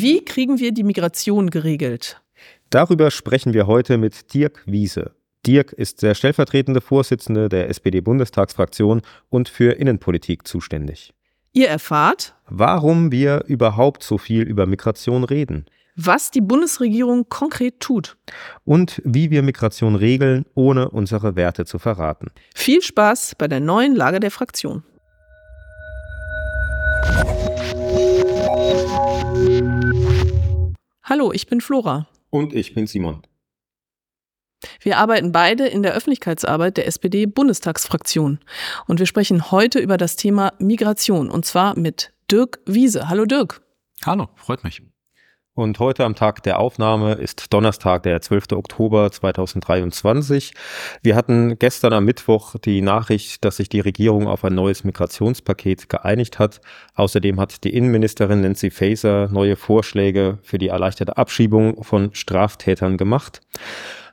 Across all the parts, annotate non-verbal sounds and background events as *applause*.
Wie kriegen wir die Migration geregelt? Darüber sprechen wir heute mit Dirk Wiese. Dirk ist der stellvertretende Vorsitzende der SPD-Bundestagsfraktion und für Innenpolitik zuständig. Ihr erfahrt, warum wir überhaupt so viel über Migration reden, was die Bundesregierung konkret tut und wie wir Migration regeln, ohne unsere Werte zu verraten. Viel Spaß bei der neuen Lage der Fraktion. Hallo, ich bin Flora. Und ich bin Simon. Wir arbeiten beide in der Öffentlichkeitsarbeit der SPD-Bundestagsfraktion. Und wir sprechen heute über das Thema Migration und zwar mit Dirk Wiese. Hallo Dirk. Hallo, freut mich. Und heute am Tag der Aufnahme ist Donnerstag, der 12. Oktober 2023. Wir hatten gestern am Mittwoch die Nachricht, dass sich die Regierung auf ein neues Migrationspaket geeinigt hat. Außerdem hat die Innenministerin Nancy Faeser neue Vorschläge für die erleichterte Abschiebung von Straftätern gemacht.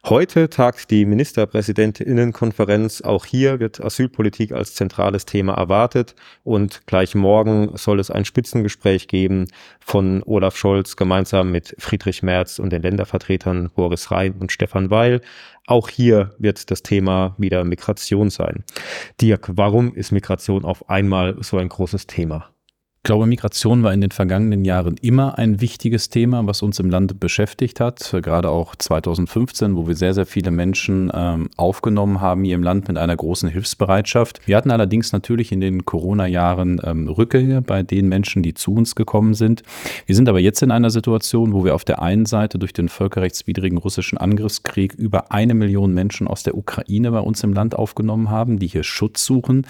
Heute tagt die Ministerpräsidentinnenkonferenz. Auch hier wird Asylpolitik als zentrales Thema erwartet und gleich morgen soll es ein Spitzengespräch geben von Olaf Scholz gemeinsam mit Friedrich Merz und den Ländervertretern Boris Rhein und Stefan Weil. Auch hier wird das Thema wieder Migration sein. Dirk, warum ist Migration auf einmal so ein großes Thema? Ich glaube, Migration war in den vergangenen Jahren immer ein wichtiges Thema, was uns im Land beschäftigt hat. Gerade auch 2015, wo wir sehr, sehr viele Menschen ähm, aufgenommen haben hier im Land mit einer großen Hilfsbereitschaft. Wir hatten allerdings natürlich in den Corona-Jahren ähm, Rückgänge bei den Menschen, die zu uns gekommen sind. Wir sind aber jetzt in einer Situation, wo wir auf der einen Seite durch den völkerrechtswidrigen russischen Angriffskrieg über eine Million Menschen aus der Ukraine bei uns im Land aufgenommen haben, die hier Schutz suchen,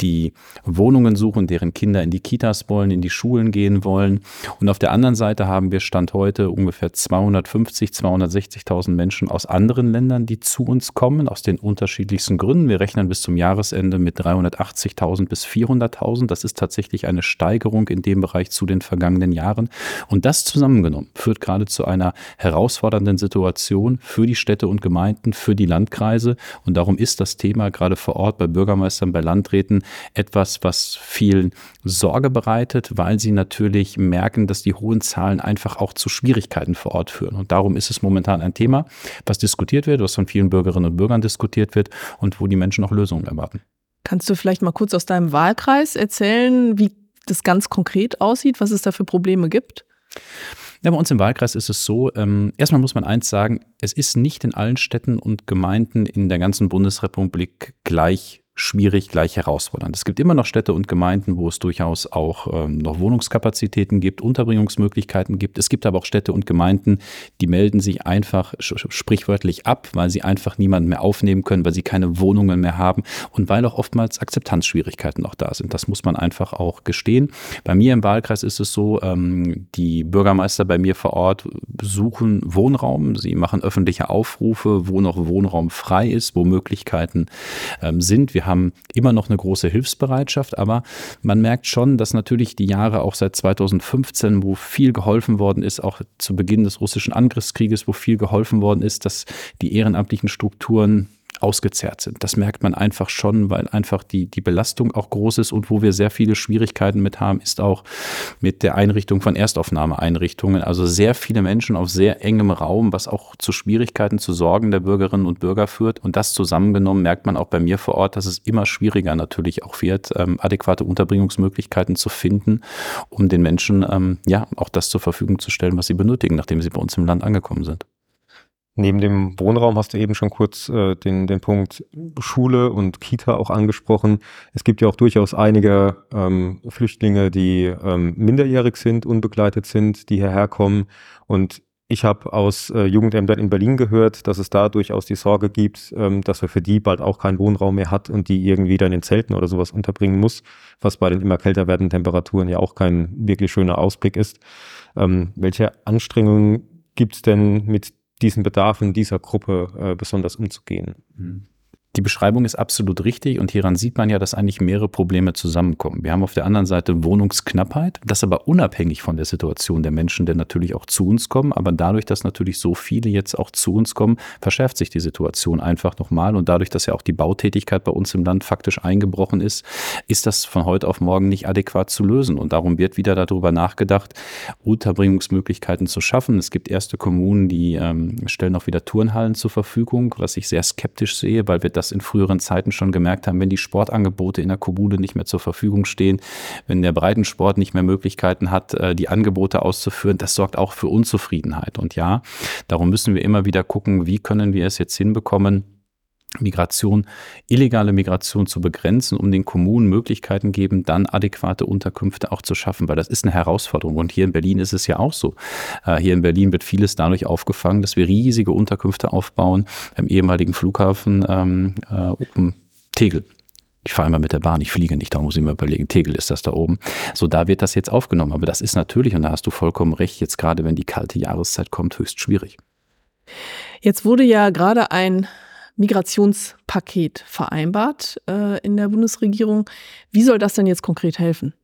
die Wohnungen suchen, deren Kinder in die Kitas wollen wollen, in die Schulen gehen wollen. Und auf der anderen Seite haben wir Stand heute ungefähr 250, 260.000 Menschen aus anderen Ländern, die zu uns kommen, aus den unterschiedlichsten Gründen. Wir rechnen bis zum Jahresende mit 380.000 bis 400.000. Das ist tatsächlich eine Steigerung in dem Bereich zu den vergangenen Jahren. Und das zusammengenommen führt gerade zu einer herausfordernden Situation für die Städte und Gemeinden, für die Landkreise. Und darum ist das Thema gerade vor Ort bei Bürgermeistern, bei Landräten etwas, was vielen Sorge bereitet begleitet, weil sie natürlich merken, dass die hohen Zahlen einfach auch zu Schwierigkeiten vor Ort führen. Und darum ist es momentan ein Thema, was diskutiert wird, was von vielen Bürgerinnen und Bürgern diskutiert wird und wo die Menschen auch Lösungen erwarten. Kannst du vielleicht mal kurz aus deinem Wahlkreis erzählen, wie das ganz konkret aussieht, was es da für Probleme gibt? Ja, bei uns im Wahlkreis ist es so, ähm, erstmal muss man eins sagen, es ist nicht in allen Städten und Gemeinden in der ganzen Bundesrepublik gleich schwierig, gleich herausfordernd. Es gibt immer noch Städte und Gemeinden, wo es durchaus auch ähm, noch Wohnungskapazitäten gibt, Unterbringungsmöglichkeiten gibt. Es gibt aber auch Städte und Gemeinden, die melden sich einfach sprichwörtlich ab, weil sie einfach niemanden mehr aufnehmen können, weil sie keine Wohnungen mehr haben und weil auch oftmals Akzeptanzschwierigkeiten noch da sind. Das muss man einfach auch gestehen. Bei mir im Wahlkreis ist es so, ähm, die Bürgermeister bei mir vor Ort suchen Wohnraum. Sie machen öffentliche Aufrufe, wo noch Wohnraum frei ist, wo Möglichkeiten ähm, sind. Wir haben immer noch eine große Hilfsbereitschaft, aber man merkt schon, dass natürlich die Jahre auch seit 2015, wo viel geholfen worden ist, auch zu Beginn des russischen Angriffskrieges, wo viel geholfen worden ist, dass die ehrenamtlichen Strukturen ausgezerrt sind. Das merkt man einfach schon, weil einfach die, die Belastung auch groß ist und wo wir sehr viele Schwierigkeiten mit haben, ist auch mit der Einrichtung von Erstaufnahmeeinrichtungen. Also sehr viele Menschen auf sehr engem Raum, was auch zu Schwierigkeiten, zu Sorgen der Bürgerinnen und Bürger führt. Und das zusammengenommen merkt man auch bei mir vor Ort, dass es immer schwieriger natürlich auch wird, ähm, adäquate Unterbringungsmöglichkeiten zu finden, um den Menschen ähm, ja auch das zur Verfügung zu stellen, was sie benötigen, nachdem sie bei uns im Land angekommen sind. Neben dem Wohnraum hast du eben schon kurz äh, den, den Punkt Schule und Kita auch angesprochen. Es gibt ja auch durchaus einige ähm, Flüchtlinge, die ähm, minderjährig sind, unbegleitet sind, die hierher kommen. Und ich habe aus äh, Jugendämtern in Berlin gehört, dass es da durchaus die Sorge gibt, ähm, dass wir für die bald auch keinen Wohnraum mehr hat und die irgendwie dann in Zelten oder sowas unterbringen muss, was bei den immer kälter werdenden Temperaturen ja auch kein wirklich schöner Ausblick ist. Ähm, welche Anstrengungen gibt es denn mit diesen Bedarfen dieser Gruppe äh, besonders umzugehen. Mhm. Die Beschreibung ist absolut richtig und hieran sieht man ja, dass eigentlich mehrere Probleme zusammenkommen. Wir haben auf der anderen Seite Wohnungsknappheit, das aber unabhängig von der Situation der Menschen, die natürlich auch zu uns kommen. Aber dadurch, dass natürlich so viele jetzt auch zu uns kommen, verschärft sich die Situation einfach nochmal. Und dadurch, dass ja auch die Bautätigkeit bei uns im Land faktisch eingebrochen ist, ist das von heute auf morgen nicht adäquat zu lösen. Und darum wird wieder darüber nachgedacht, Unterbringungsmöglichkeiten zu schaffen. Es gibt erste Kommunen, die ähm, stellen auch wieder Turnhallen zur Verfügung, was ich sehr skeptisch sehe, weil wir das das in früheren Zeiten schon gemerkt haben, wenn die Sportangebote in der Kommune nicht mehr zur Verfügung stehen, wenn der Breitensport nicht mehr Möglichkeiten hat, äh, die Angebote auszuführen, das sorgt auch für Unzufriedenheit. Und ja, darum müssen wir immer wieder gucken, wie können wir es jetzt hinbekommen, Migration, illegale Migration zu begrenzen, um den Kommunen Möglichkeiten geben, dann adäquate Unterkünfte auch zu schaffen, weil das ist eine Herausforderung. Und hier in Berlin ist es ja auch so. Äh, hier in Berlin wird vieles dadurch aufgefangen, dass wir riesige Unterkünfte aufbauen im ehemaligen Flughafen ähm, äh, Tegel. Ich fahre immer mit der Bahn, ich fliege nicht, da muss ich mir überlegen, Tegel ist das da oben. So, da wird das jetzt aufgenommen. Aber das ist natürlich, und da hast du vollkommen recht, jetzt gerade wenn die kalte Jahreszeit kommt, höchst schwierig. Jetzt wurde ja gerade ein Migrationspaket vereinbart äh, in der Bundesregierung. Wie soll das denn jetzt konkret helfen?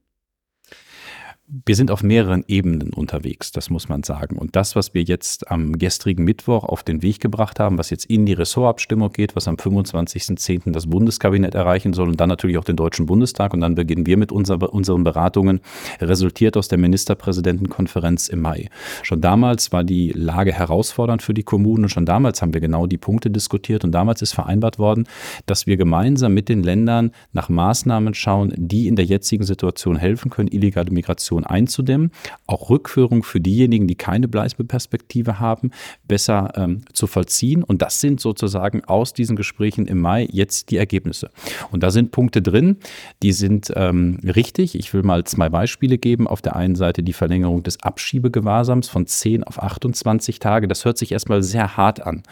Wir sind auf mehreren Ebenen unterwegs, das muss man sagen. Und das, was wir jetzt am gestrigen Mittwoch auf den Weg gebracht haben, was jetzt in die Ressortabstimmung geht, was am 25.10. das Bundeskabinett erreichen soll und dann natürlich auch den Deutschen Bundestag und dann beginnen wir mit unser, unseren Beratungen, resultiert aus der Ministerpräsidentenkonferenz im Mai. Schon damals war die Lage herausfordernd für die Kommunen und schon damals haben wir genau die Punkte diskutiert und damals ist vereinbart worden, dass wir gemeinsam mit den Ländern nach Maßnahmen schauen, die in der jetzigen Situation helfen können, illegale Migration Situation einzudämmen, auch Rückführung für diejenigen, die keine Bleibeperspektive haben, besser ähm, zu vollziehen. Und das sind sozusagen aus diesen Gesprächen im Mai jetzt die Ergebnisse. Und da sind Punkte drin, die sind ähm, richtig. Ich will mal zwei Beispiele geben. Auf der einen Seite die Verlängerung des Abschiebegewahrsams von 10 auf 28 Tage. Das hört sich erstmal sehr hart an.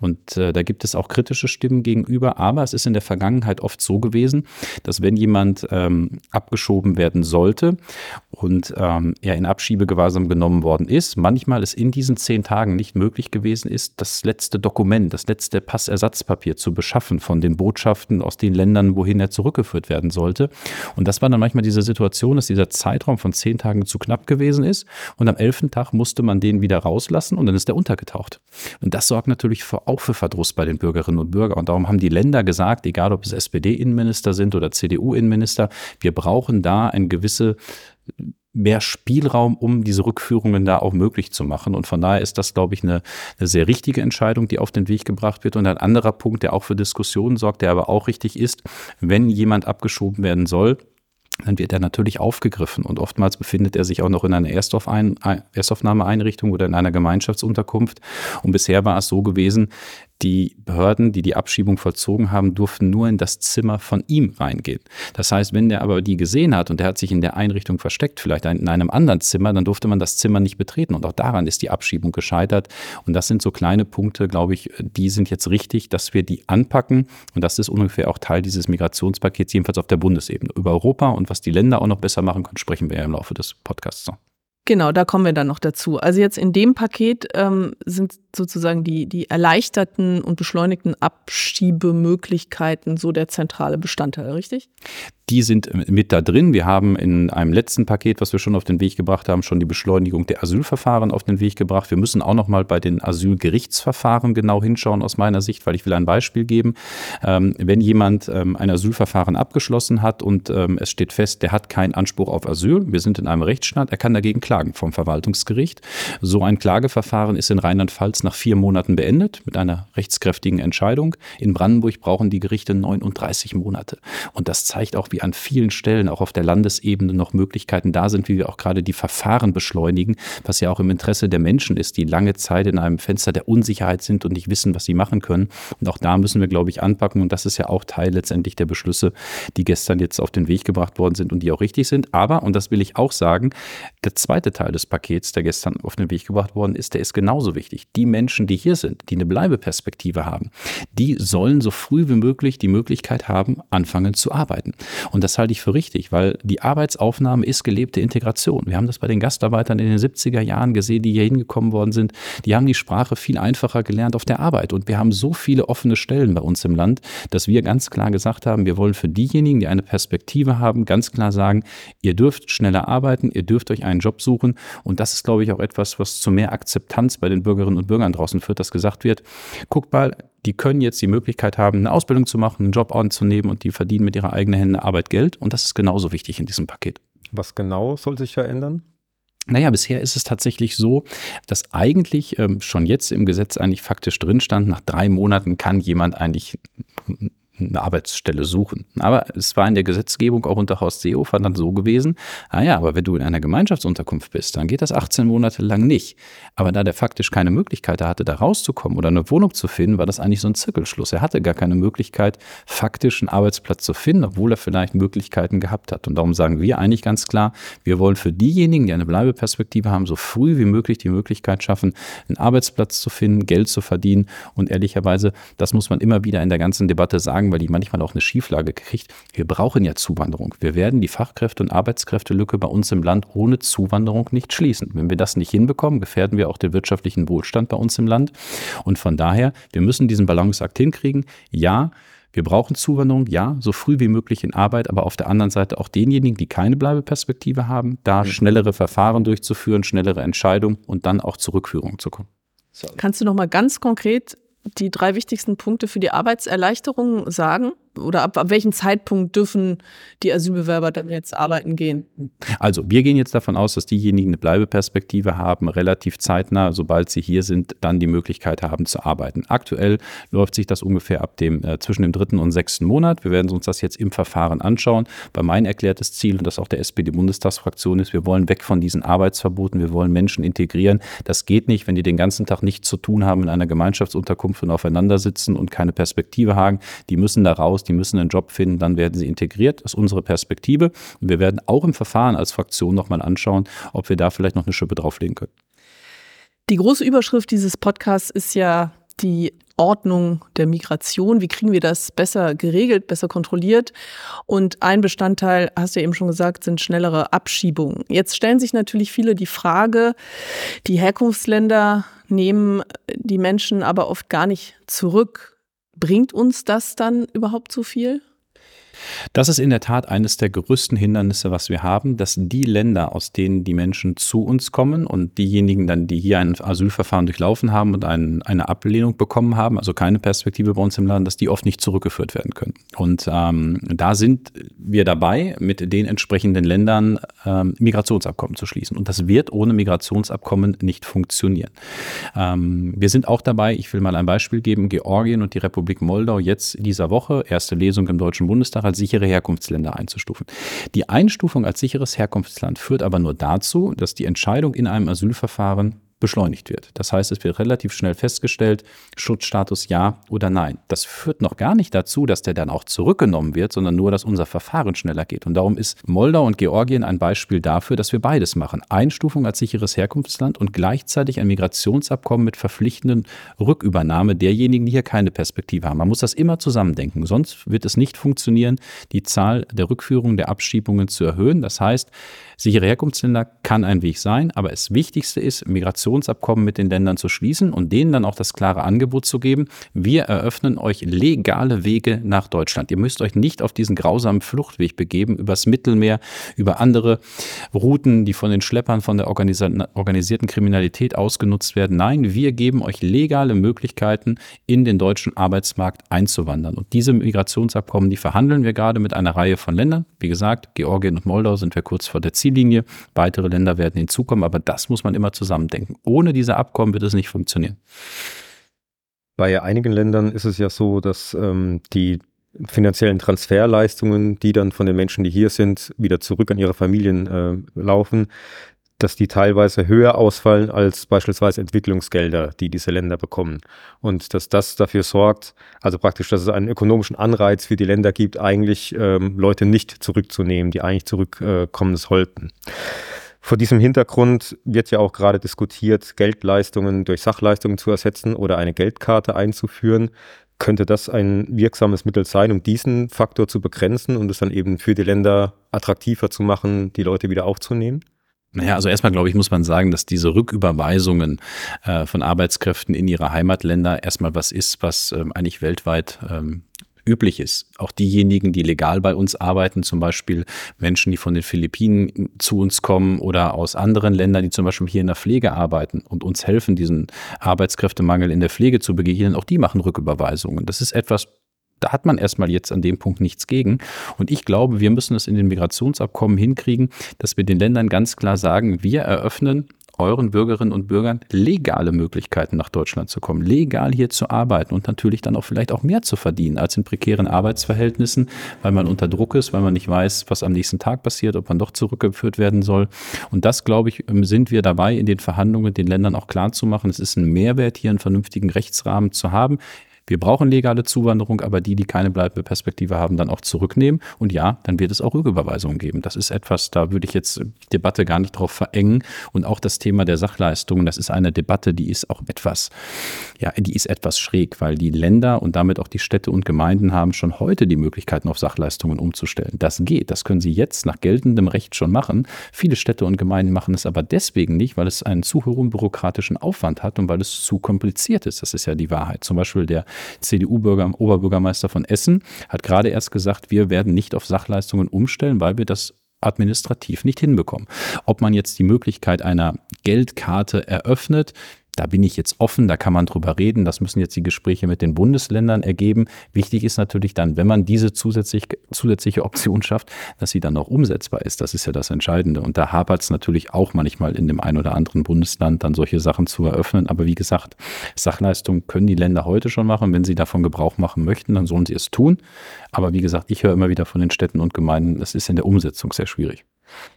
Und äh, da gibt es auch kritische Stimmen gegenüber. Aber es ist in der Vergangenheit oft so gewesen, dass wenn jemand ähm, abgeschoben werden sollte und und ähm, er in Abschiebegewahrsam genommen worden ist, manchmal es in diesen zehn Tagen nicht möglich gewesen ist, das letzte Dokument, das letzte Passersatzpapier zu beschaffen von den Botschaften aus den Ländern, wohin er zurückgeführt werden sollte. Und das war dann manchmal diese Situation, dass dieser Zeitraum von zehn Tagen zu knapp gewesen ist und am elften Tag musste man den wieder rauslassen und dann ist er untergetaucht. Und das sorgt natürlich für, auch für Verdruss bei den Bürgerinnen und Bürgern. Und darum haben die Länder gesagt, egal ob es SPD-Innenminister sind oder CDU-Innenminister, wir brauchen da eine gewisse mehr Spielraum, um diese Rückführungen da auch möglich zu machen. Und von daher ist das, glaube ich, eine, eine, sehr richtige Entscheidung, die auf den Weg gebracht wird. Und ein anderer Punkt, der auch für Diskussionen sorgt, der aber auch richtig ist, wenn jemand abgeschoben werden soll, dann wird er natürlich aufgegriffen und oftmals befindet er sich auch noch in einer Erstaufnahmeeinrichtung oder in einer Gemeinschaftsunterkunft. Und bisher war es so gewesen, die Behörden, die die Abschiebung vollzogen haben, durften nur in das Zimmer von ihm reingehen. Das heißt, wenn der aber die gesehen hat und der hat sich in der Einrichtung versteckt, vielleicht in einem anderen Zimmer, dann durfte man das Zimmer nicht betreten. Und auch daran ist die Abschiebung gescheitert. Und das sind so kleine Punkte, glaube ich, die sind jetzt richtig, dass wir die anpacken. Und das ist ungefähr auch Teil dieses Migrationspakets, jedenfalls auf der Bundesebene. Über Europa und was die Länder auch noch besser machen können, sprechen wir ja im Laufe des Podcasts noch. Genau, da kommen wir dann noch dazu. Also jetzt in dem Paket ähm, sind sozusagen die, die erleichterten und beschleunigten Abschiebemöglichkeiten so der zentrale Bestandteil, richtig? Die sind mit da drin. Wir haben in einem letzten Paket, was wir schon auf den Weg gebracht haben, schon die Beschleunigung der Asylverfahren auf den Weg gebracht. Wir müssen auch noch mal bei den Asylgerichtsverfahren genau hinschauen aus meiner Sicht, weil ich will ein Beispiel geben. Ähm, wenn jemand ähm, ein Asylverfahren abgeschlossen hat und ähm, es steht fest, der hat keinen Anspruch auf Asyl, wir sind in einem Rechtsstaat, er kann dagegen klagen vom Verwaltungsgericht. So ein Klageverfahren ist in Rheinland-Pfalz nach vier Monaten beendet mit einer rechtskräftigen Entscheidung. In Brandenburg brauchen die Gerichte 39 Monate. Und das zeigt auch, wie an vielen Stellen auch auf der Landesebene noch Möglichkeiten da sind, wie wir auch gerade die Verfahren beschleunigen, was ja auch im Interesse der Menschen ist, die lange Zeit in einem Fenster der Unsicherheit sind und nicht wissen, was sie machen können. Und auch da müssen wir, glaube ich, anpacken. Und das ist ja auch Teil letztendlich der Beschlüsse, die gestern jetzt auf den Weg gebracht worden sind und die auch richtig sind. Aber, und das will ich auch sagen, der zweite Teil des Pakets, der gestern auf den Weg gebracht worden ist, der ist genauso wichtig. Die Menschen, die hier sind, die eine Bleibeperspektive haben, die sollen so früh wie möglich die Möglichkeit haben, anfangen zu arbeiten. Und das halte ich für richtig, weil die Arbeitsaufnahme ist gelebte Integration. Wir haben das bei den Gastarbeitern in den 70er Jahren gesehen, die hier hingekommen worden sind. Die haben die Sprache viel einfacher gelernt auf der Arbeit. Und wir haben so viele offene Stellen bei uns im Land, dass wir ganz klar gesagt haben, wir wollen für diejenigen, die eine Perspektive haben, ganz klar sagen, ihr dürft schneller arbeiten, ihr dürft euch einen Job suchen. Und das ist, glaube ich, auch etwas, was zu mehr Akzeptanz bei den Bürgerinnen und Bürgern draußen führt, dass gesagt wird, guckt mal, die können jetzt die Möglichkeit haben, eine Ausbildung zu machen, einen Job anzunehmen und die verdienen mit ihrer eigenen Hände Arbeit Geld. Und das ist genauso wichtig in diesem Paket. Was genau soll sich verändern? Naja, bisher ist es tatsächlich so, dass eigentlich ähm, schon jetzt im Gesetz eigentlich faktisch drin stand, nach drei Monaten kann jemand eigentlich eine Arbeitsstelle suchen. Aber es war in der Gesetzgebung auch unter Horst Seehofer dann so gewesen, ah ja, aber wenn du in einer Gemeinschaftsunterkunft bist, dann geht das 18 Monate lang nicht. Aber da der faktisch keine Möglichkeit hatte, da rauszukommen oder eine Wohnung zu finden, war das eigentlich so ein Zirkelschluss. Er hatte gar keine Möglichkeit, faktisch einen Arbeitsplatz zu finden, obwohl er vielleicht Möglichkeiten gehabt hat. Und darum sagen wir eigentlich ganz klar, wir wollen für diejenigen, die eine Bleibeperspektive haben, so früh wie möglich die Möglichkeit schaffen, einen Arbeitsplatz zu finden, Geld zu verdienen. Und ehrlicherweise, das muss man immer wieder in der ganzen Debatte sagen, weil die manchmal auch eine Schieflage kriegt. Wir brauchen ja Zuwanderung. Wir werden die Fachkräfte- und Arbeitskräftelücke bei uns im Land ohne Zuwanderung nicht schließen. Wenn wir das nicht hinbekommen, gefährden wir auch den wirtschaftlichen Wohlstand bei uns im Land. Und von daher, wir müssen diesen Balanceakt hinkriegen. Ja, wir brauchen Zuwanderung, ja, so früh wie möglich in Arbeit, aber auf der anderen Seite auch denjenigen, die keine Bleibeperspektive haben, da schnellere Verfahren durchzuführen, schnellere Entscheidungen und dann auch zur Rückführung zu kommen. Kannst du noch mal ganz konkret die drei wichtigsten Punkte für die Arbeitserleichterung sagen? Oder ab, ab welchem Zeitpunkt dürfen die Asylbewerber dann jetzt arbeiten gehen? Also wir gehen jetzt davon aus, dass diejenigen eine Bleibeperspektive haben, relativ zeitnah, sobald sie hier sind, dann die Möglichkeit haben zu arbeiten. Aktuell läuft sich das ungefähr ab dem äh, zwischen dem dritten und sechsten Monat. Wir werden uns das jetzt im Verfahren anschauen. Weil mein erklärtes Ziel und das auch der SPD-Bundestagsfraktion ist, wir wollen weg von diesen Arbeitsverboten, wir wollen Menschen integrieren. Das geht nicht, wenn die den ganzen Tag nichts zu tun haben in einer Gemeinschaftsunterkunft und aufeinander sitzen und keine Perspektive haben. Die müssen da raus, die müssen einen Job finden, dann werden sie integriert. Das ist unsere Perspektive. Und wir werden auch im Verfahren als Fraktion nochmal anschauen, ob wir da vielleicht noch eine Schippe drauflegen können. Die große Überschrift dieses Podcasts ist ja die Ordnung der Migration. Wie kriegen wir das besser geregelt, besser kontrolliert? Und ein Bestandteil, hast du ja eben schon gesagt, sind schnellere Abschiebungen. Jetzt stellen sich natürlich viele die Frage, die Herkunftsländer nehmen die Menschen aber oft gar nicht zurück. Bringt uns das dann überhaupt so viel? Das ist in der Tat eines der größten Hindernisse, was wir haben, dass die Länder, aus denen die Menschen zu uns kommen und diejenigen dann, die hier ein Asylverfahren durchlaufen haben und ein, eine Ablehnung bekommen haben, also keine Perspektive bei uns im Land, dass die oft nicht zurückgeführt werden können. Und ähm, da sind wir dabei, mit den entsprechenden Ländern ähm, Migrationsabkommen zu schließen. Und das wird ohne Migrationsabkommen nicht funktionieren. Ähm, wir sind auch dabei, ich will mal ein Beispiel geben, Georgien und die Republik Moldau jetzt dieser Woche, erste Lesung im Deutschen Bundestag, als sichere Herkunftsländer einzustufen. Die Einstufung als sicheres Herkunftsland führt aber nur dazu, dass die Entscheidung in einem Asylverfahren beschleunigt wird. Das heißt, es wird relativ schnell festgestellt, Schutzstatus ja oder nein. Das führt noch gar nicht dazu, dass der dann auch zurückgenommen wird, sondern nur, dass unser Verfahren schneller geht. Und darum ist Moldau und Georgien ein Beispiel dafür, dass wir beides machen. Einstufung als sicheres Herkunftsland und gleichzeitig ein Migrationsabkommen mit verpflichtenden Rückübernahme derjenigen, die hier keine Perspektive haben. Man muss das immer zusammendenken, sonst wird es nicht funktionieren, die Zahl der Rückführungen, der Abschiebungen zu erhöhen. Das heißt, sichere Herkunftsländer kann ein Weg sein, aber das Wichtigste ist, Migration Kooperationsabkommen mit den Ländern zu schließen und denen dann auch das klare Angebot zu geben, wir eröffnen euch legale Wege nach Deutschland. Ihr müsst euch nicht auf diesen grausamen Fluchtweg begeben, übers Mittelmeer, über andere Routen, die von den Schleppern, von der organisierten Kriminalität ausgenutzt werden. Nein, wir geben euch legale Möglichkeiten, in den deutschen Arbeitsmarkt einzuwandern. Und diese Migrationsabkommen, die verhandeln wir gerade mit einer Reihe von Ländern. Wie gesagt, Georgien und Moldau sind wir kurz vor der Ziellinie. Weitere Länder werden hinzukommen, aber das muss man immer zusammendenken. Ohne diese Abkommen wird es nicht funktionieren. Bei einigen Ländern ist es ja so, dass ähm, die finanziellen Transferleistungen, die dann von den Menschen, die hier sind, wieder zurück an ihre Familien äh, laufen, dass die teilweise höher ausfallen als beispielsweise Entwicklungsgelder, die diese Länder bekommen. Und dass das dafür sorgt, also praktisch, dass es einen ökonomischen Anreiz für die Länder gibt, eigentlich ähm, Leute nicht zurückzunehmen, die eigentlich zurückkommen sollten. Vor diesem Hintergrund wird ja auch gerade diskutiert, Geldleistungen durch Sachleistungen zu ersetzen oder eine Geldkarte einzuführen. Könnte das ein wirksames Mittel sein, um diesen Faktor zu begrenzen und es dann eben für die Länder attraktiver zu machen, die Leute wieder aufzunehmen? Naja, also erstmal glaube ich, muss man sagen, dass diese Rücküberweisungen äh, von Arbeitskräften in ihre Heimatländer erstmal was ist, was ähm, eigentlich weltweit ähm, üblich ist. Auch diejenigen, die legal bei uns arbeiten, zum Beispiel Menschen, die von den Philippinen zu uns kommen oder aus anderen Ländern, die zum Beispiel hier in der Pflege arbeiten und uns helfen, diesen Arbeitskräftemangel in der Pflege zu begegnen, auch die machen Rücküberweisungen. Das ist etwas, da hat man erstmal jetzt an dem Punkt nichts gegen. Und ich glaube, wir müssen es in den Migrationsabkommen hinkriegen, dass wir den Ländern ganz klar sagen, wir eröffnen euren Bürgerinnen und Bürgern legale Möglichkeiten nach Deutschland zu kommen, legal hier zu arbeiten und natürlich dann auch vielleicht auch mehr zu verdienen als in prekären Arbeitsverhältnissen, weil man unter Druck ist, weil man nicht weiß, was am nächsten Tag passiert, ob man doch zurückgeführt werden soll. Und das, glaube ich, sind wir dabei, in den Verhandlungen den Ländern auch klar zu machen. Es ist ein Mehrwert, hier einen vernünftigen Rechtsrahmen zu haben. Wir brauchen legale Zuwanderung, aber die, die keine bleibende Perspektive haben, dann auch zurücknehmen. Und ja, dann wird es auch Rücküberweisungen geben. Das ist etwas, da würde ich jetzt die Debatte gar nicht drauf verengen. Und auch das Thema der Sachleistungen, das ist eine Debatte, die ist auch etwas, ja, die ist etwas schräg, weil die Länder und damit auch die Städte und Gemeinden haben schon heute die Möglichkeiten, auf Sachleistungen umzustellen. Das geht. Das können sie jetzt nach geltendem Recht schon machen. Viele Städte und Gemeinden machen es aber deswegen nicht, weil es einen zu hohen bürokratischen Aufwand hat und weil es zu kompliziert ist. Das ist ja die Wahrheit. Zum Beispiel der CDU-Oberbürgermeister von Essen hat gerade erst gesagt, wir werden nicht auf Sachleistungen umstellen, weil wir das administrativ nicht hinbekommen. Ob man jetzt die Möglichkeit einer Geldkarte eröffnet, da bin ich jetzt offen, da kann man drüber reden. Das müssen jetzt die Gespräche mit den Bundesländern ergeben. Wichtig ist natürlich dann, wenn man diese zusätzlich, zusätzliche Option schafft, dass sie dann auch umsetzbar ist. Das ist ja das Entscheidende. Und da hapert es natürlich auch manchmal in dem einen oder anderen Bundesland, dann solche Sachen zu eröffnen. Aber wie gesagt, Sachleistungen können die Länder heute schon machen. Wenn sie davon Gebrauch machen möchten, dann sollen sie es tun. Aber wie gesagt, ich höre immer wieder von den Städten und Gemeinden, es ist in der Umsetzung sehr schwierig.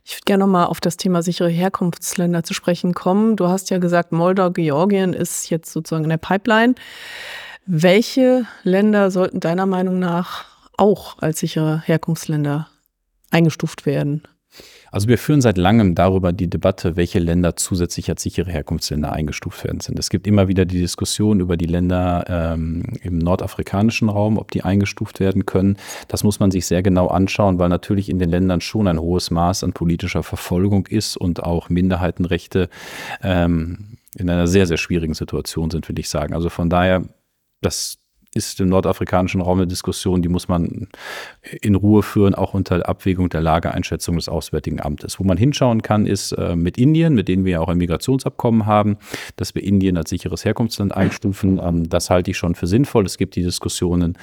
Ich würde gerne nochmal auf das Thema sichere Herkunftsländer zu sprechen kommen. Du hast ja gesagt, Moldau, Georgien ist jetzt sozusagen in der Pipeline. Welche Länder sollten deiner Meinung nach auch als sichere Herkunftsländer eingestuft werden? Also wir führen seit langem darüber die Debatte, welche Länder zusätzlich als sichere Herkunftsländer eingestuft werden sind. Es gibt immer wieder die Diskussion über die Länder ähm, im nordafrikanischen Raum, ob die eingestuft werden können. Das muss man sich sehr genau anschauen, weil natürlich in den Ländern schon ein hohes Maß an politischer Verfolgung ist und auch Minderheitenrechte ähm, in einer sehr, sehr schwierigen Situation sind, will ich sagen. Also von daher, das ist im nordafrikanischen Raum eine Diskussion, die muss man in Ruhe führen, auch unter Abwägung der Lageeinschätzung des Auswärtigen Amtes. Wo man hinschauen kann, ist äh, mit Indien, mit denen wir ja auch ein Migrationsabkommen haben, dass wir Indien als sicheres Herkunftsland einstufen. Ähm, das halte ich schon für sinnvoll. Es gibt die Diskussionen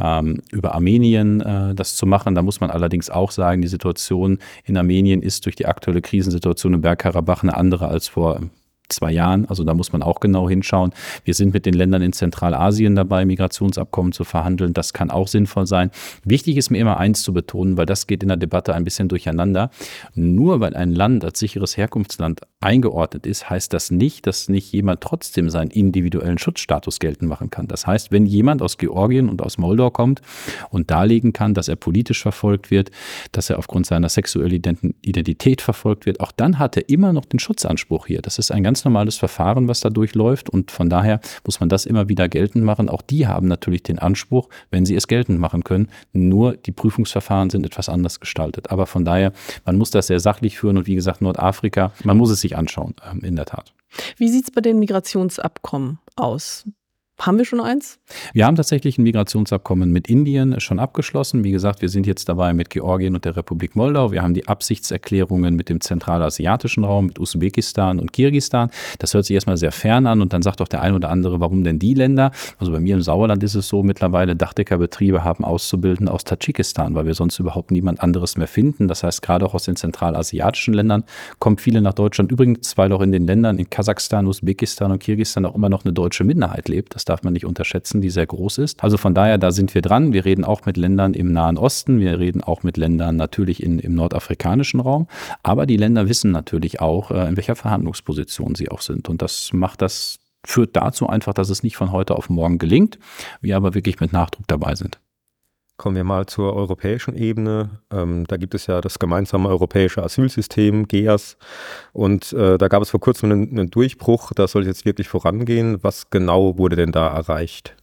ähm, über Armenien, äh, das zu machen. Da muss man allerdings auch sagen, die Situation in Armenien ist durch die aktuelle Krisensituation in Bergkarabach eine andere als vor zwei Jahren. Also da muss man auch genau hinschauen. Wir sind mit den Ländern in Zentralasien dabei, Migrationsabkommen zu verhandeln. Das kann auch sinnvoll sein. Wichtig ist mir immer eins zu betonen, weil das geht in der Debatte ein bisschen durcheinander. Nur weil ein Land als sicheres Herkunftsland eingeordnet ist, heißt das nicht, dass nicht jemand trotzdem seinen individuellen Schutzstatus geltend machen kann. Das heißt, wenn jemand aus Georgien und aus Moldau kommt und darlegen kann, dass er politisch verfolgt wird, dass er aufgrund seiner sexuellen Identität verfolgt wird, auch dann hat er immer noch den Schutzanspruch hier. Das ist ein ganz normales Verfahren, was da durchläuft und von daher muss man das immer wieder geltend machen. Auch die haben natürlich den Anspruch, wenn sie es geltend machen können. Nur die Prüfungsverfahren sind etwas anders gestaltet. Aber von daher, man muss das sehr sachlich führen und wie gesagt, Nordafrika, man muss es sich anschauen, ähm, in der Tat. Wie sieht es bei den Migrationsabkommen aus? Haben wir schon eins? Wir haben tatsächlich ein Migrationsabkommen mit Indien schon abgeschlossen. Wie gesagt, wir sind jetzt dabei mit Georgien und der Republik Moldau. Wir haben die Absichtserklärungen mit dem zentralasiatischen Raum, mit Usbekistan und Kirgistan. Das hört sich erstmal sehr fern an und dann sagt doch der eine oder andere, warum denn die Länder? Also bei mir im Sauerland ist es so, mittlerweile Dachdeckerbetriebe haben Auszubildende aus Tadschikistan, weil wir sonst überhaupt niemand anderes mehr finden. Das heißt, gerade auch aus den zentralasiatischen Ländern kommen viele nach Deutschland. Übrigens, weil auch in den Ländern in Kasachstan, Usbekistan und Kirgistan auch immer noch eine deutsche Minderheit lebt. Das darf man nicht unterschätzen, die sehr groß ist. Also von daher, da sind wir dran. Wir reden auch mit Ländern im Nahen Osten, wir reden auch mit Ländern natürlich in, im nordafrikanischen Raum. Aber die Länder wissen natürlich auch, äh, in welcher Verhandlungsposition sie auch sind. Und das macht das führt dazu einfach, dass es nicht von heute auf morgen gelingt, wir aber wirklich mit Nachdruck dabei sind. Kommen wir mal zur europäischen Ebene. Ähm, da gibt es ja das gemeinsame europäische Asylsystem, GEAS. Und äh, da gab es vor kurzem einen, einen Durchbruch. Da soll jetzt wirklich vorangehen. Was genau wurde denn da erreicht?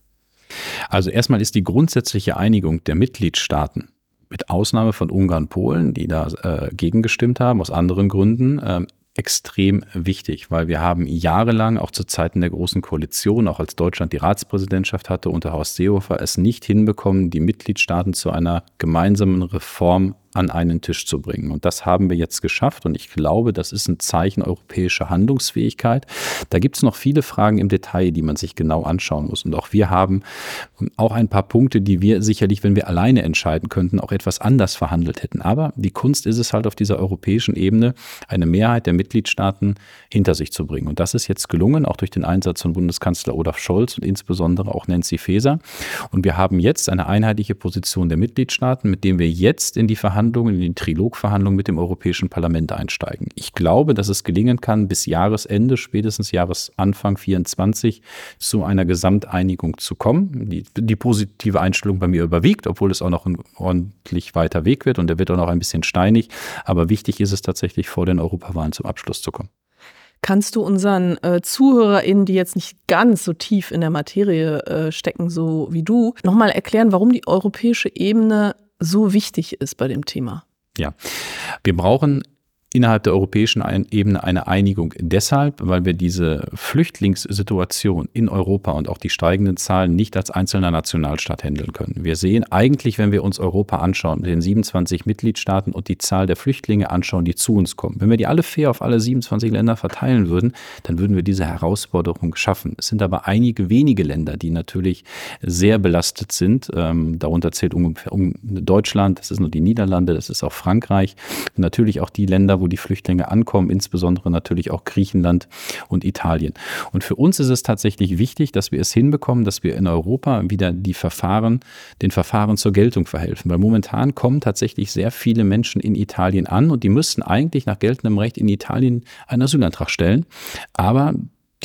Also erstmal ist die grundsätzliche Einigung der Mitgliedstaaten mit Ausnahme von Ungarn, Polen, die da äh, gegengestimmt haben, aus anderen Gründen, äh, extrem wichtig, weil wir haben jahrelang, auch zu Zeiten der Großen Koalition, auch als Deutschland die Ratspräsidentschaft hatte unter Horst Seehofer, es nicht hinbekommen, die Mitgliedstaaten zu einer gemeinsamen Reform an einen Tisch zu bringen. Und das haben wir jetzt geschafft. Und ich glaube, das ist ein Zeichen europäischer Handlungsfähigkeit. Da gibt es noch viele Fragen im Detail, die man sich genau anschauen muss. Und auch wir haben auch ein paar Punkte, die wir sicherlich, wenn wir alleine entscheiden könnten, auch etwas anders verhandelt hätten. Aber die Kunst ist es halt auf dieser europäischen Ebene, eine Mehrheit der Mitgliedstaaten hinter sich zu bringen. Und das ist jetzt gelungen, auch durch den Einsatz von Bundeskanzler Olaf Scholz und insbesondere auch Nancy Faeser. Und wir haben jetzt eine einheitliche Position der Mitgliedstaaten, mit dem wir jetzt in die Verhandlungen Verhandlungen, in die Trilogverhandlungen mit dem Europäischen Parlament einsteigen. Ich glaube, dass es gelingen kann, bis Jahresende, spätestens Jahresanfang 24 zu einer Gesamteinigung zu kommen. Die, die positive Einstellung bei mir überwiegt, obwohl es auch noch ein ordentlich weiter Weg wird und der wird auch noch ein bisschen steinig. Aber wichtig ist es tatsächlich, vor den Europawahlen zum Abschluss zu kommen. Kannst du unseren äh, ZuhörerInnen, die jetzt nicht ganz so tief in der Materie äh, stecken, so wie du, nochmal erklären, warum die europäische Ebene so wichtig ist bei dem Thema. Ja, wir brauchen innerhalb der europäischen Ebene eine Einigung deshalb, weil wir diese Flüchtlingssituation in Europa und auch die steigenden Zahlen nicht als einzelner Nationalstaat handeln können. Wir sehen eigentlich, wenn wir uns Europa anschauen, mit den 27 Mitgliedstaaten und die Zahl der Flüchtlinge anschauen, die zu uns kommen, wenn wir die alle fair auf alle 27 Länder verteilen würden, dann würden wir diese Herausforderung schaffen. Es sind aber einige wenige Länder, die natürlich sehr belastet sind. Ähm, darunter zählt ungefähr Deutschland, das ist nur die Niederlande, das ist auch Frankreich und natürlich auch die Länder, wo die Flüchtlinge ankommen, insbesondere natürlich auch Griechenland und Italien. Und für uns ist es tatsächlich wichtig, dass wir es hinbekommen, dass wir in Europa wieder die Verfahren, den Verfahren zur Geltung verhelfen. Weil momentan kommen tatsächlich sehr viele Menschen in Italien an und die müssten eigentlich nach geltendem Recht in Italien einen Asylantrag stellen. Aber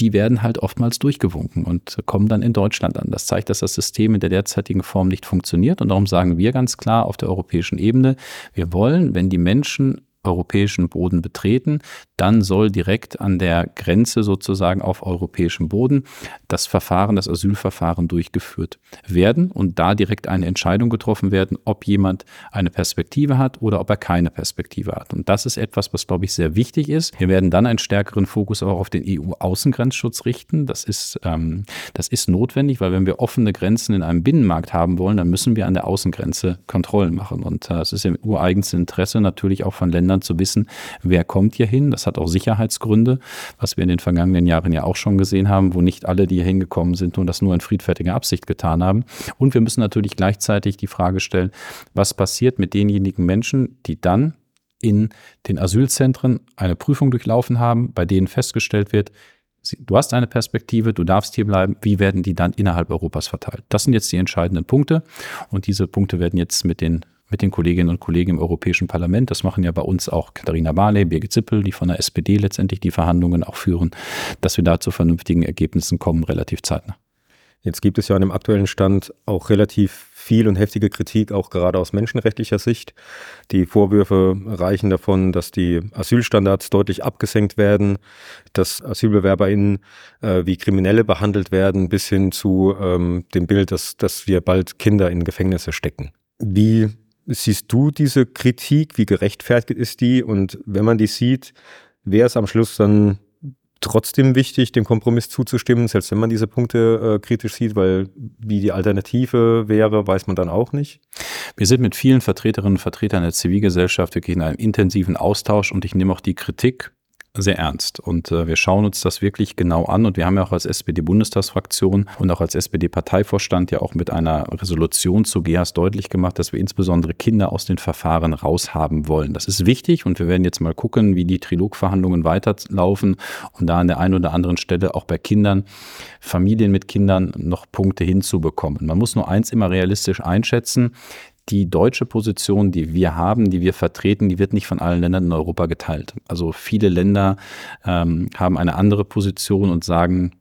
die werden halt oftmals durchgewunken und kommen dann in Deutschland an. Das zeigt, dass das System in der derzeitigen Form nicht funktioniert. Und darum sagen wir ganz klar auf der europäischen Ebene, wir wollen, wenn die Menschen europäischen Boden betreten, dann soll direkt an der Grenze sozusagen auf europäischem Boden das Verfahren, das Asylverfahren durchgeführt werden und da direkt eine Entscheidung getroffen werden, ob jemand eine Perspektive hat oder ob er keine Perspektive hat. Und das ist etwas, was, glaube ich, sehr wichtig ist. Wir werden dann einen stärkeren Fokus auch auf den EU-Außengrenzschutz richten. Das ist, ähm, das ist notwendig, weil wenn wir offene Grenzen in einem Binnenmarkt haben wollen, dann müssen wir an der Außengrenze Kontrollen machen. Und äh, es ist im ureigensten Interesse natürlich auch von Ländern zu wissen, wer kommt hier hin. Das hat auch Sicherheitsgründe, was wir in den vergangenen Jahren ja auch schon gesehen haben, wo nicht alle, die hier hingekommen sind und das nur in friedfertiger Absicht getan haben. Und wir müssen natürlich gleichzeitig die Frage stellen, was passiert mit denjenigen Menschen, die dann in den Asylzentren eine Prüfung durchlaufen haben, bei denen festgestellt wird, du hast eine Perspektive, du darfst hier bleiben, wie werden die dann innerhalb Europas verteilt? Das sind jetzt die entscheidenden Punkte und diese Punkte werden jetzt mit den mit den Kolleginnen und Kollegen im Europäischen Parlament. Das machen ja bei uns auch Katharina Barley, Birgit Zippel, die von der SPD letztendlich die Verhandlungen auch führen, dass wir da zu vernünftigen Ergebnissen kommen, relativ zeitnah. Jetzt gibt es ja an dem aktuellen Stand auch relativ viel und heftige Kritik, auch gerade aus menschenrechtlicher Sicht. Die Vorwürfe reichen davon, dass die Asylstandards deutlich abgesenkt werden, dass AsylbewerberInnen äh, wie Kriminelle behandelt werden, bis hin zu ähm, dem Bild, dass, dass wir bald Kinder in Gefängnisse stecken. Wie siehst du diese Kritik? Wie gerechtfertigt ist die? Und wenn man die sieht, wäre es am Schluss dann trotzdem wichtig, dem Kompromiss zuzustimmen, selbst wenn man diese Punkte äh, kritisch sieht, weil wie die Alternative wäre, weiß man dann auch nicht. Wir sind mit vielen Vertreterinnen und Vertretern der Zivilgesellschaft wirklich in einem intensiven Austausch und ich nehme auch die Kritik sehr ernst. Und äh, wir schauen uns das wirklich genau an. Und wir haben ja auch als SPD-Bundestagsfraktion und auch als SPD-Parteivorstand ja auch mit einer Resolution zu GEAS deutlich gemacht, dass wir insbesondere Kinder aus den Verfahren raushaben wollen. Das ist wichtig und wir werden jetzt mal gucken, wie die Trilogverhandlungen weiterlaufen und da an der einen oder anderen Stelle auch bei Kindern, Familien mit Kindern noch Punkte hinzubekommen. Man muss nur eins immer realistisch einschätzen die deutsche Position, die wir haben, die wir vertreten, die wird nicht von allen Ländern in Europa geteilt. Also viele Länder ähm, haben eine andere Position und sagen,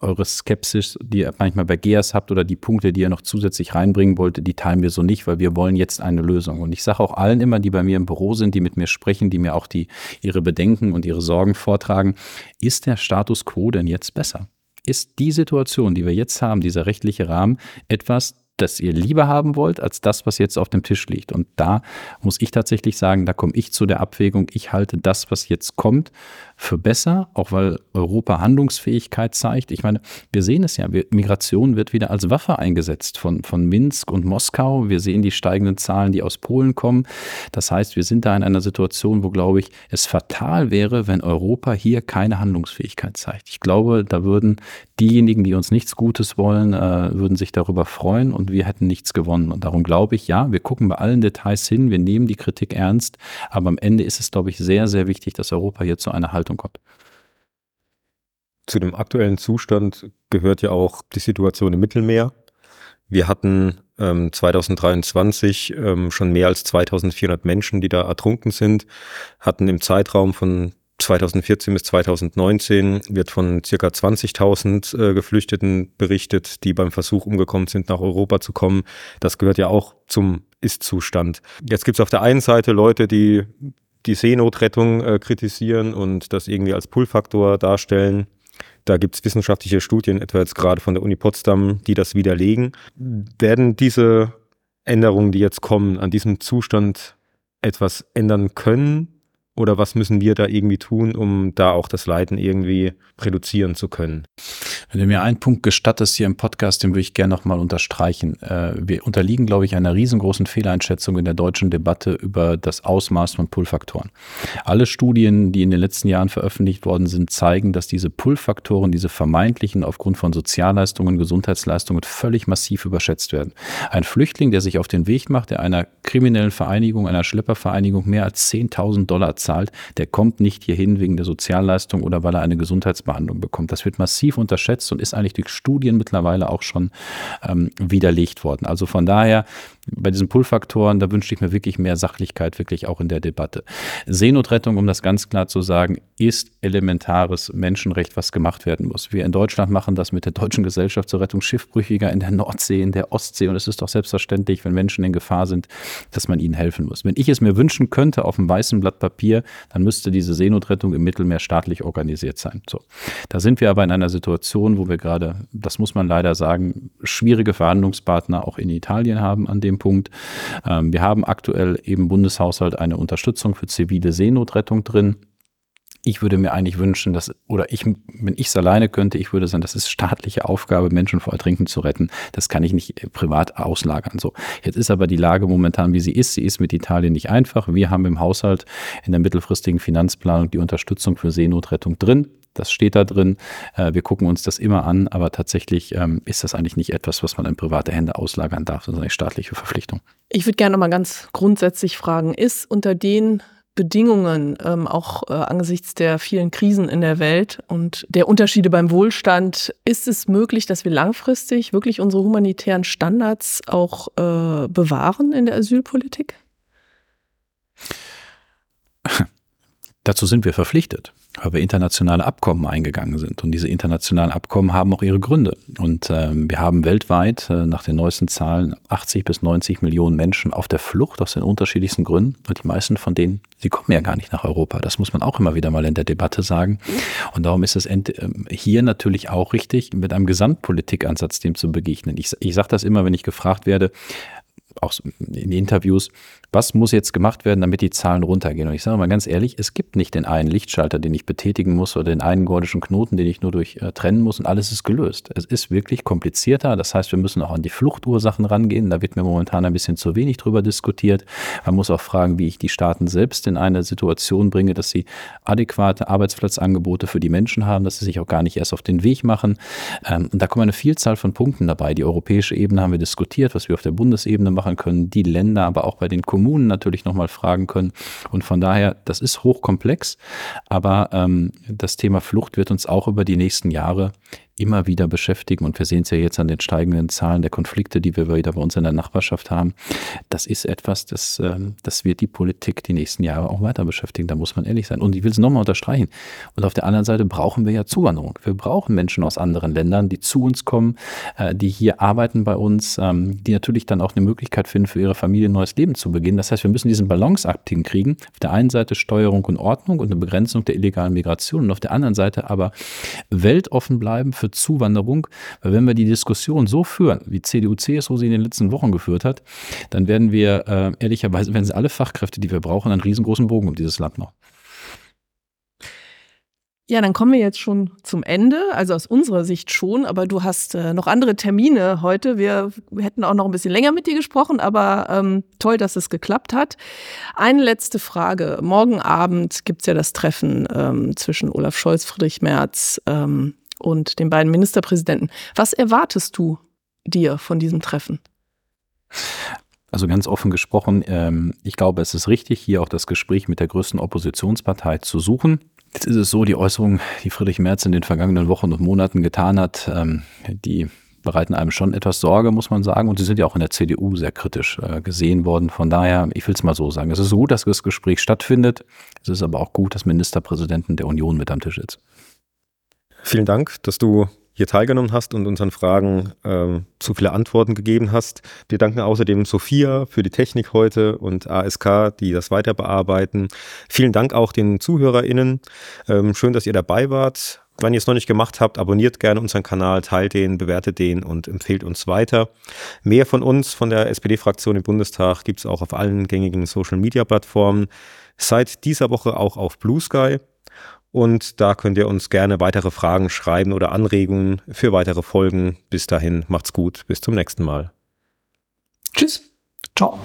eure Skepsis, die ihr manchmal bei GEAS habt oder die Punkte, die ihr noch zusätzlich reinbringen wollt, die teilen wir so nicht, weil wir wollen jetzt eine Lösung. Und ich sage auch allen immer, die bei mir im Büro sind, die mit mir sprechen, die mir auch die, ihre Bedenken und ihre Sorgen vortragen, ist der Status quo denn jetzt besser? ist die Situation, die wir jetzt haben, dieser rechtliche Rahmen, etwas, das ihr lieber haben wollt, als das, was jetzt auf dem Tisch liegt. Und da muss ich tatsächlich sagen, da komme ich zu der Abwägung, ich halte das, was jetzt kommt, für besser, auch weil Europa Handlungsfähigkeit zeigt. Ich meine, wir sehen es ja, Migration wird wieder als Waffe eingesetzt von, von Minsk und Moskau. Wir sehen die steigenden Zahlen, die aus Polen kommen. Das heißt, wir sind da in einer Situation, wo, glaube ich, es fatal wäre, wenn Europa hier keine Handlungsfähigkeit zeigt. Ich glaube, da würden diejenigen, die uns nichts Gutes wollen, äh, würden sich darüber freuen und wir hätten nichts gewonnen. Und darum glaube ich, ja, wir gucken bei allen Details hin, wir nehmen die Kritik ernst, aber am Ende ist es, glaube ich, sehr, sehr wichtig, dass Europa hier zu einer Haltung kommt. Zu dem aktuellen Zustand gehört ja auch die Situation im Mittelmeer. Wir hatten ähm, 2023 ähm, schon mehr als 2400 Menschen, die da ertrunken sind, hatten im Zeitraum von 2014 bis 2019 wird von circa 20.000 äh, Geflüchteten berichtet, die beim Versuch umgekommen sind, nach Europa zu kommen. Das gehört ja auch zum Ist-Zustand. Jetzt gibt es auf der einen Seite Leute, die die Seenotrettung äh, kritisieren und das irgendwie als Pull-Faktor darstellen. Da gibt es wissenschaftliche Studien, etwa jetzt gerade von der Uni Potsdam, die das widerlegen. Werden diese Änderungen, die jetzt kommen, an diesem Zustand etwas ändern können? Oder was müssen wir da irgendwie tun, um da auch das Leiden irgendwie reduzieren zu können? Wenn du mir einen Punkt gestattest hier im Podcast, den würde ich gerne nochmal unterstreichen. Äh, wir unterliegen, glaube ich, einer riesengroßen Fehleinschätzung in der deutschen Debatte über das Ausmaß von Pull-Faktoren. Alle Studien, die in den letzten Jahren veröffentlicht worden sind, zeigen, dass diese Pull-Faktoren, diese vermeintlichen aufgrund von Sozialleistungen, Gesundheitsleistungen völlig massiv überschätzt werden. Ein Flüchtling, der sich auf den Weg macht, der einer kriminellen Vereinigung, einer Schleppervereinigung mehr als 10.000 Dollar zahlt, der kommt nicht hierhin wegen der Sozialleistung oder weil er eine Gesundheitsbehandlung bekommt. Das wird massiv unterschätzt und ist eigentlich durch Studien mittlerweile auch schon ähm, widerlegt worden. Also von daher bei diesen Pull-Faktoren, da wünschte ich mir wirklich mehr Sachlichkeit, wirklich auch in der Debatte. Seenotrettung, um das ganz klar zu sagen, ist elementares Menschenrecht, was gemacht werden muss. Wir in Deutschland machen das mit der Deutschen Gesellschaft zur Rettung Schiffbrüchiger in der Nordsee, in der Ostsee und es ist doch selbstverständlich, wenn Menschen in Gefahr sind, dass man ihnen helfen muss. Wenn ich es mir wünschen könnte auf einem weißen Blatt Papier, dann müsste diese Seenotrettung im Mittelmeer staatlich organisiert sein. So. Da sind wir aber in einer Situation, wo wir gerade, das muss man leider sagen, schwierige Verhandlungspartner auch in Italien haben an dem Punkt. Ähm, wir haben aktuell im Bundeshaushalt eine Unterstützung für zivile Seenotrettung drin. Ich würde mir eigentlich wünschen, dass, oder ich, wenn ich es alleine könnte, ich würde sagen, das ist staatliche Aufgabe, Menschen vor Ertrinken zu retten. Das kann ich nicht privat auslagern. So. Jetzt ist aber die Lage momentan, wie sie ist. Sie ist mit Italien nicht einfach. Wir haben im Haushalt in der mittelfristigen Finanzplanung die Unterstützung für Seenotrettung drin. Das steht da drin. Äh, wir gucken uns das immer an, aber tatsächlich ähm, ist das eigentlich nicht etwas, was man in private Hände auslagern darf, sondern eine staatliche Verpflichtung. Ich würde gerne mal ganz grundsätzlich fragen, ist unter den Bedingungen, ähm, auch äh, angesichts der vielen Krisen in der Welt und der Unterschiede beim Wohlstand, ist es möglich, dass wir langfristig wirklich unsere humanitären Standards auch äh, bewahren in der Asylpolitik? *laughs* Dazu sind wir verpflichtet weil wir internationale Abkommen eingegangen sind. Und diese internationalen Abkommen haben auch ihre Gründe. Und äh, wir haben weltweit äh, nach den neuesten Zahlen 80 bis 90 Millionen Menschen auf der Flucht aus den unterschiedlichsten Gründen. Und die meisten von denen, sie kommen ja gar nicht nach Europa. Das muss man auch immer wieder mal in der Debatte sagen. Und darum ist es äh, hier natürlich auch richtig, mit einem Gesamtpolitikansatz dem zu begegnen. Ich, ich sage das immer, wenn ich gefragt werde, auch in Interviews, was muss jetzt gemacht werden, damit die Zahlen runtergehen? Und ich sage mal ganz ehrlich, es gibt nicht den einen Lichtschalter, den ich betätigen muss oder den einen gordischen Knoten, den ich nur durch äh, trennen muss und alles ist gelöst. Es ist wirklich komplizierter. Das heißt, wir müssen auch an die Fluchtursachen rangehen. Da wird mir momentan ein bisschen zu wenig drüber diskutiert. Man muss auch fragen, wie ich die Staaten selbst in eine Situation bringe, dass sie adäquate Arbeitsplatzangebote für die Menschen haben, dass sie sich auch gar nicht erst auf den Weg machen. Ähm, und da kommen eine Vielzahl von Punkten dabei. Die europäische Ebene haben wir diskutiert, was wir auf der Bundesebene machen können, die Länder, aber auch bei den Kommunen Kommunen natürlich nochmal fragen können. Und von daher, das ist hochkomplex, aber ähm, das Thema Flucht wird uns auch über die nächsten Jahre immer wieder beschäftigen. Und wir sehen es ja jetzt an den steigenden Zahlen der Konflikte, die wir wieder bei uns in der Nachbarschaft haben. Das ist etwas, das, ähm, das wird die Politik die nächsten Jahre auch weiter beschäftigen. Da muss man ehrlich sein. Und ich will es nochmal unterstreichen. Und auf der anderen Seite brauchen wir ja Zuwanderung. Wir brauchen Menschen aus anderen Ländern, die zu uns kommen, äh, die hier arbeiten bei uns, ähm, die natürlich dann auch eine Möglichkeit finden, für ihre Familie ein neues Leben zu beginnen. Das heißt, wir müssen diesen Balanceakt hinkriegen. Auf der einen Seite Steuerung und Ordnung und eine Begrenzung der illegalen Migration und auf der anderen Seite aber weltoffen bleiben für für Zuwanderung, weil wenn wir die Diskussion so führen, wie CDU, CSU sie in den letzten Wochen geführt hat, dann werden wir äh, ehrlicherweise, werden sie alle Fachkräfte, die wir brauchen, einen riesengroßen Bogen um dieses Land machen. Ja, dann kommen wir jetzt schon zum Ende, also aus unserer Sicht schon, aber du hast äh, noch andere Termine heute. Wir hätten auch noch ein bisschen länger mit dir gesprochen, aber ähm, toll, dass es geklappt hat. Eine letzte Frage. Morgen Abend gibt's ja das Treffen ähm, zwischen Olaf Scholz, Friedrich Merz ähm, und den beiden Ministerpräsidenten. Was erwartest du dir von diesem Treffen? Also ganz offen gesprochen, ähm, ich glaube, es ist richtig, hier auch das Gespräch mit der größten Oppositionspartei zu suchen. Jetzt ist es so, die Äußerungen, die Friedrich Merz in den vergangenen Wochen und Monaten getan hat, ähm, die bereiten einem schon etwas Sorge, muss man sagen. Und sie sind ja auch in der CDU sehr kritisch äh, gesehen worden. Von daher, ich will es mal so sagen, es ist gut, dass das Gespräch stattfindet. Es ist aber auch gut, dass Ministerpräsidenten der Union mit am Tisch sitzen. Vielen Dank, dass du hier teilgenommen hast und unseren Fragen ähm, zu viele Antworten gegeben hast. Wir danken außerdem Sophia für die Technik heute und ASK, die das weiter bearbeiten. Vielen Dank auch den ZuhörerInnen. Ähm, schön, dass ihr dabei wart. Wenn ihr es noch nicht gemacht habt, abonniert gerne unseren Kanal, teilt den, bewertet den und empfehlt uns weiter. Mehr von uns, von der SPD-Fraktion im Bundestag, gibt es auch auf allen gängigen Social-Media-Plattformen. Seit dieser Woche auch auf Blue Sky. Und da könnt ihr uns gerne weitere Fragen schreiben oder Anregungen für weitere Folgen. Bis dahin, macht's gut. Bis zum nächsten Mal. Tschüss. Ciao.